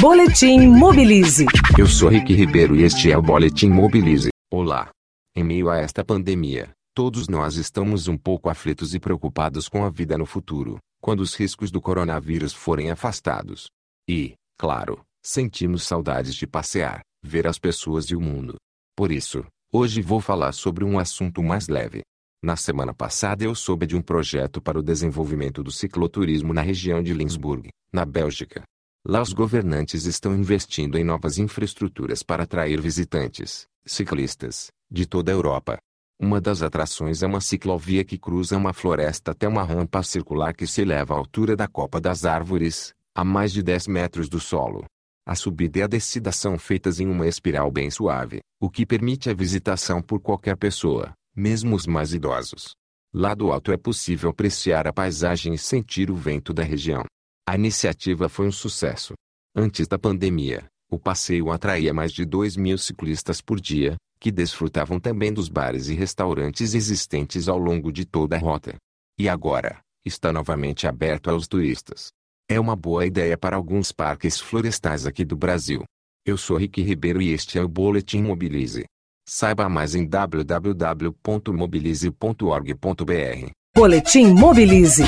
Boletim Mobilize. Eu sou Rick Ribeiro e este é o Boletim Mobilize. Olá. Em meio a esta pandemia, todos nós estamos um pouco aflitos e preocupados com a vida no futuro, quando os riscos do coronavírus forem afastados. E, claro, sentimos saudades de passear, ver as pessoas e o mundo. Por isso, hoje vou falar sobre um assunto mais leve. Na semana passada eu soube de um projeto para o desenvolvimento do cicloturismo na região de Lindsburg, na Bélgica. Lá os governantes estão investindo em novas infraestruturas para atrair visitantes, ciclistas, de toda a Europa. Uma das atrações é uma ciclovia que cruza uma floresta até uma rampa circular que se eleva à altura da copa das árvores, a mais de 10 metros do solo. A subida e a descida são feitas em uma espiral bem suave, o que permite a visitação por qualquer pessoa, mesmo os mais idosos. Lá do alto é possível apreciar a paisagem e sentir o vento da região. A iniciativa foi um sucesso. Antes da pandemia, o passeio atraía mais de 2 mil ciclistas por dia, que desfrutavam também dos bares e restaurantes existentes ao longo de toda a rota. E agora, está novamente aberto aos turistas. É uma boa ideia para alguns parques florestais aqui do Brasil. Eu sou Rick Ribeiro e este é o Boletim Mobilize. Saiba mais em www.mobilize.org.br. Boletim Mobilize.